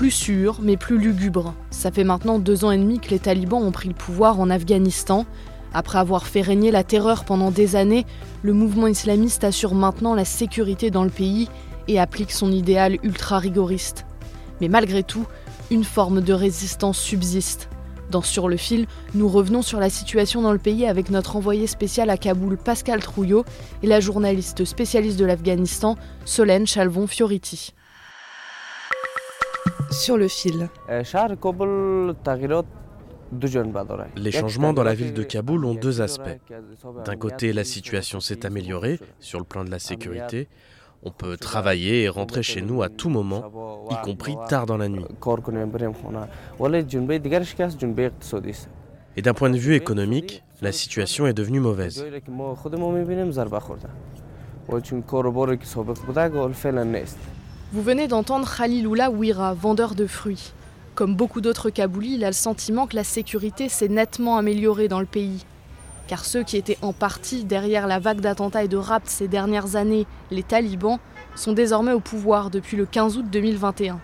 Plus sûr, mais plus lugubre. Ça fait maintenant deux ans et demi que les talibans ont pris le pouvoir en Afghanistan. Après avoir fait régner la terreur pendant des années, le mouvement islamiste assure maintenant la sécurité dans le pays et applique son idéal ultra-rigoriste. Mais malgré tout, une forme de résistance subsiste. Dans Sur le fil, nous revenons sur la situation dans le pays avec notre envoyé spécial à Kaboul, Pascal Trouillot, et la journaliste spécialiste de l'Afghanistan, Solène Chalvon-Fioriti. Sur le fil. Les changements dans la ville de Kaboul ont deux aspects. D'un côté, la situation s'est améliorée sur le plan de la sécurité. On peut travailler et rentrer chez nous à tout moment, y compris tard dans la nuit. Et d'un point de vue économique, la situation est devenue mauvaise. Vous venez d'entendre Khaliloula Ouira, vendeur de fruits. Comme beaucoup d'autres Kaboulis, il a le sentiment que la sécurité s'est nettement améliorée dans le pays. Car ceux qui étaient en partie derrière la vague d'attentats et de rapts ces dernières années, les talibans, sont désormais au pouvoir depuis le 15 août 2021.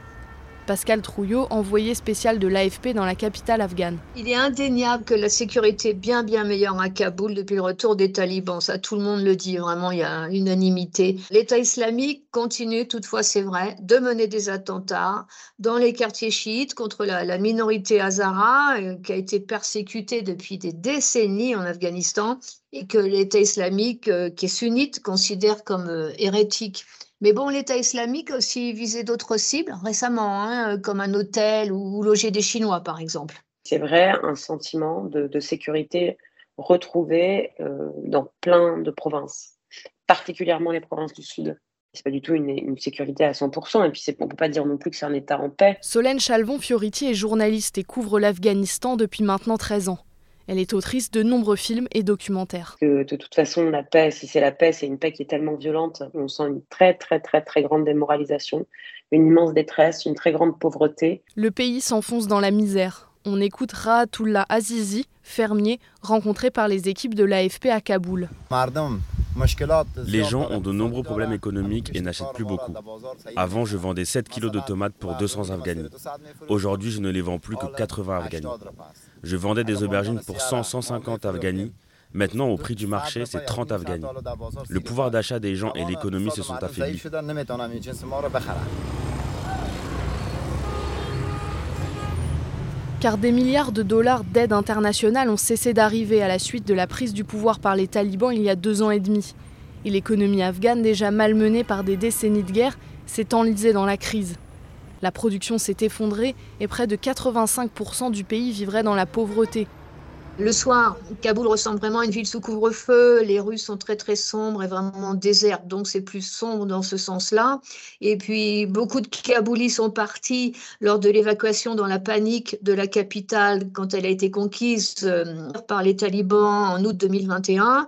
Pascal Trouillot, envoyé spécial de l'AFP dans la capitale afghane. Il est indéniable que la sécurité est bien bien meilleure à Kaboul depuis le retour des talibans. Ça, tout le monde le dit, vraiment, il y a unanimité. L'État islamique continue, toutefois, c'est vrai, de mener des attentats dans les quartiers chiites contre la, la minorité hazara, euh, qui a été persécutée depuis des décennies en Afghanistan, et que l'État islamique, euh, qui est sunnite, considère comme euh, hérétique. Mais bon, l'État islamique a aussi visé d'autres cibles récemment, hein, comme un hôtel ou loger des Chinois, par exemple. C'est vrai, un sentiment de, de sécurité retrouvé euh, dans plein de provinces, particulièrement les provinces du Sud. C'est pas du tout une, une sécurité à 100%, et puis on peut pas dire non plus que c'est un État en paix. Solène Chalvon-Fioriti est journaliste et couvre l'Afghanistan depuis maintenant 13 ans. Elle est autrice de nombreux films et documentaires. Que de toute façon, la paix, si c'est la paix, c'est une paix qui est tellement violente, on sent une très très très très grande démoralisation, une immense détresse, une très grande pauvreté. Le pays s'enfonce dans la misère. On écoute Rahatullah Azizi, fermier, rencontré par les équipes de l'AFP à Kaboul. Les gens ont de nombreux problèmes économiques et n'achètent plus beaucoup. Avant, je vendais 7 kilos de tomates pour 200 Afghanis. Aujourd'hui, je ne les vends plus que 80 Afghanis. Je vendais des aubergines pour 100-150 Afghanis. Maintenant, au prix du marché, c'est 30 Afghanis. Le pouvoir d'achat des gens et l'économie se sont affaiblis. Car des milliards de dollars d'aide internationale ont cessé d'arriver à la suite de la prise du pouvoir par les talibans il y a deux ans et demi. Et l'économie afghane, déjà malmenée par des décennies de guerre, s'est enlisée dans la crise. La production s'est effondrée et près de 85% du pays vivrait dans la pauvreté. Le soir, Kaboul ressemble vraiment à une ville sous couvre-feu. Les rues sont très très sombres et vraiment désertes, donc c'est plus sombre dans ce sens-là. Et puis beaucoup de Kaboulis sont partis lors de l'évacuation dans la panique de la capitale quand elle a été conquise euh, par les talibans en août 2021.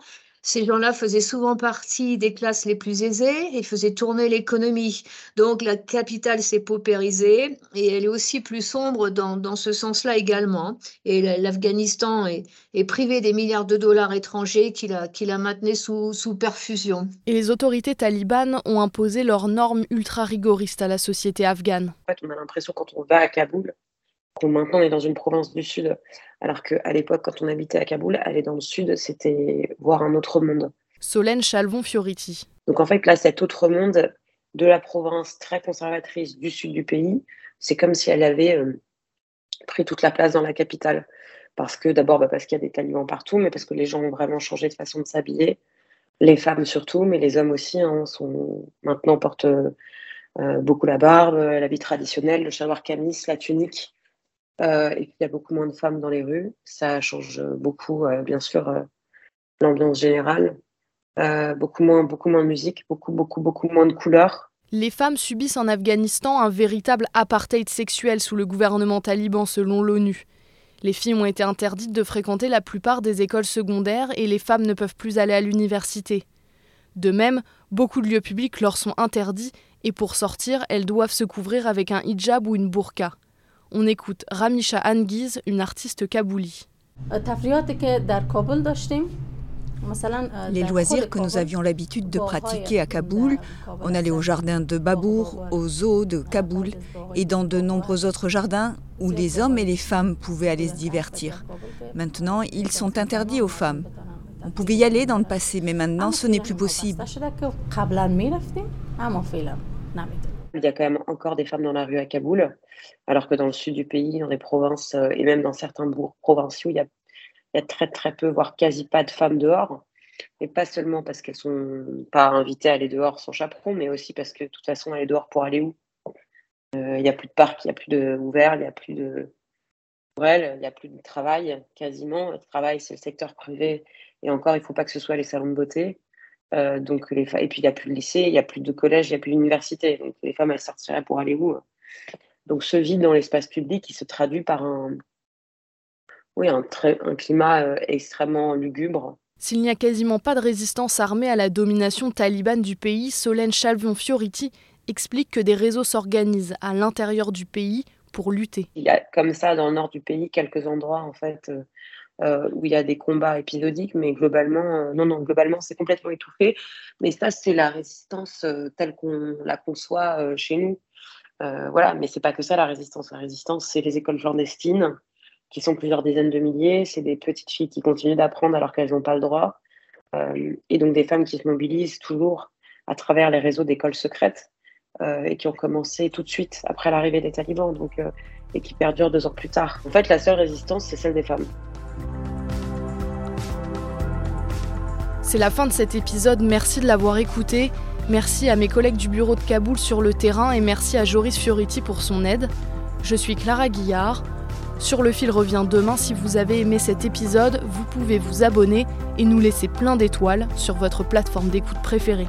Ces gens-là faisaient souvent partie des classes les plus aisées et faisaient tourner l'économie. Donc la capitale s'est paupérisée et elle est aussi plus sombre dans, dans ce sens-là également. Et la- l'Afghanistan est, est privé des milliards de dollars étrangers qu'il a, qu'il a maintenus sous, sous perfusion. Et les autorités talibanes ont imposé leurs normes ultra rigoristes à la société afghane. En fait, on a l'impression quand on va à Kaboul maintenant est dans une province du Sud, alors qu'à l'époque, quand on habitait à Kaboul, aller dans le Sud, c'était voir un autre monde. Solène Chalvon-Fioriti. Donc en fait, là, cet autre monde de la province très conservatrice du sud du pays, c'est comme si elle avait euh, pris toute la place dans la capitale. Parce que d'abord, bah, parce qu'il y a des talibans partout, mais parce que les gens ont vraiment changé de façon de s'habiller. Les femmes surtout, mais les hommes aussi, hein, sont, maintenant portent euh, beaucoup la barbe, euh, l'habit traditionnel, le chalwar kamis, la tunique. Et puis il y a beaucoup moins de femmes dans les rues. Ça change beaucoup, bien sûr, l'ambiance générale. beaucoup, moins, beaucoup moins de musique, beaucoup, beaucoup, beaucoup moins de couleurs. Les femmes subissent en Afghanistan un véritable apartheid sexuel sous le gouvernement taliban selon l'ONU. Les filles ont été interdites de fréquenter la plupart des écoles secondaires et les femmes ne peuvent plus aller à l'université. De même, beaucoup de lieux publics leur sont interdits et pour sortir, elles doivent se couvrir avec un hijab ou une burqa. On écoute Ramisha Angiz, une artiste kabouli. Les loisirs que nous avions l'habitude de pratiquer à Kaboul, on allait au jardin de Babour, au zoo de Kaboul et dans de nombreux autres jardins où les hommes et les femmes pouvaient aller se divertir. Maintenant, ils sont interdits aux femmes. On pouvait y aller dans le passé, mais maintenant, ce n'est plus possible. Il y a quand même encore des femmes dans la rue à Kaboul, alors que dans le sud du pays, dans les provinces euh, et même dans certains bourgs provinciaux, il y a très très peu, voire quasi pas de femmes dehors. Et pas seulement parce qu'elles sont pas invitées à aller dehors sans chaperon, mais aussi parce que de toute façon, aller dehors pour aller où? Euh, Il n'y a plus de parc, il n'y a plus de ouvert, il n'y a plus de pour il n'y a plus de travail quasiment. Le travail, c'est le secteur privé. Et encore, il ne faut pas que ce soit les salons de beauté. Euh, donc les et puis il n'y a plus de lycée, il n'y a plus de collège, il n'y a plus d'université. Donc les femmes, elles sortiraient pour aller où Donc ce vide dans l'espace public, il se traduit par un, oui, un, un climat euh, extrêmement lugubre. S'il n'y a quasiment pas de résistance armée à la domination talibane du pays, Solène Chalvion-Fioriti explique que des réseaux s'organisent à l'intérieur du pays pour lutter. Il y a comme ça dans le nord du pays quelques endroits en fait euh, euh, où il y a des combats épisodiques, mais globalement, non, non, globalement c'est complètement étouffé. Mais ça, c'est la résistance telle qu'on la conçoit chez nous. voilà, mais c'est pas que ça la résistance. La résistance, c'est les écoles clandestines, qui sont plusieurs dizaines de milliers. C'est des petites filles qui continuent d'apprendre alors qu'elles n'ont pas le droit. Euh, et donc des femmes qui se mobilisent toujours à travers les réseaux d'écoles secrètes euh, et qui ont commencé tout de suite après l'arrivée des talibans donc, euh, et qui perdurent deux ans plus tard. En fait, la seule résistance, c'est celle des femmes. C'est la fin de cet épisode, merci de l'avoir écouté. Merci à mes collègues du bureau de Kaboul sur le terrain et merci à Joris Fioriti pour son aide. Je suis Clara Guillard. Sur le fil revient demain. Si vous avez aimé cet épisode, vous pouvez vous abonner et nous laisser plein d'étoiles sur votre plateforme d'écoute préférée.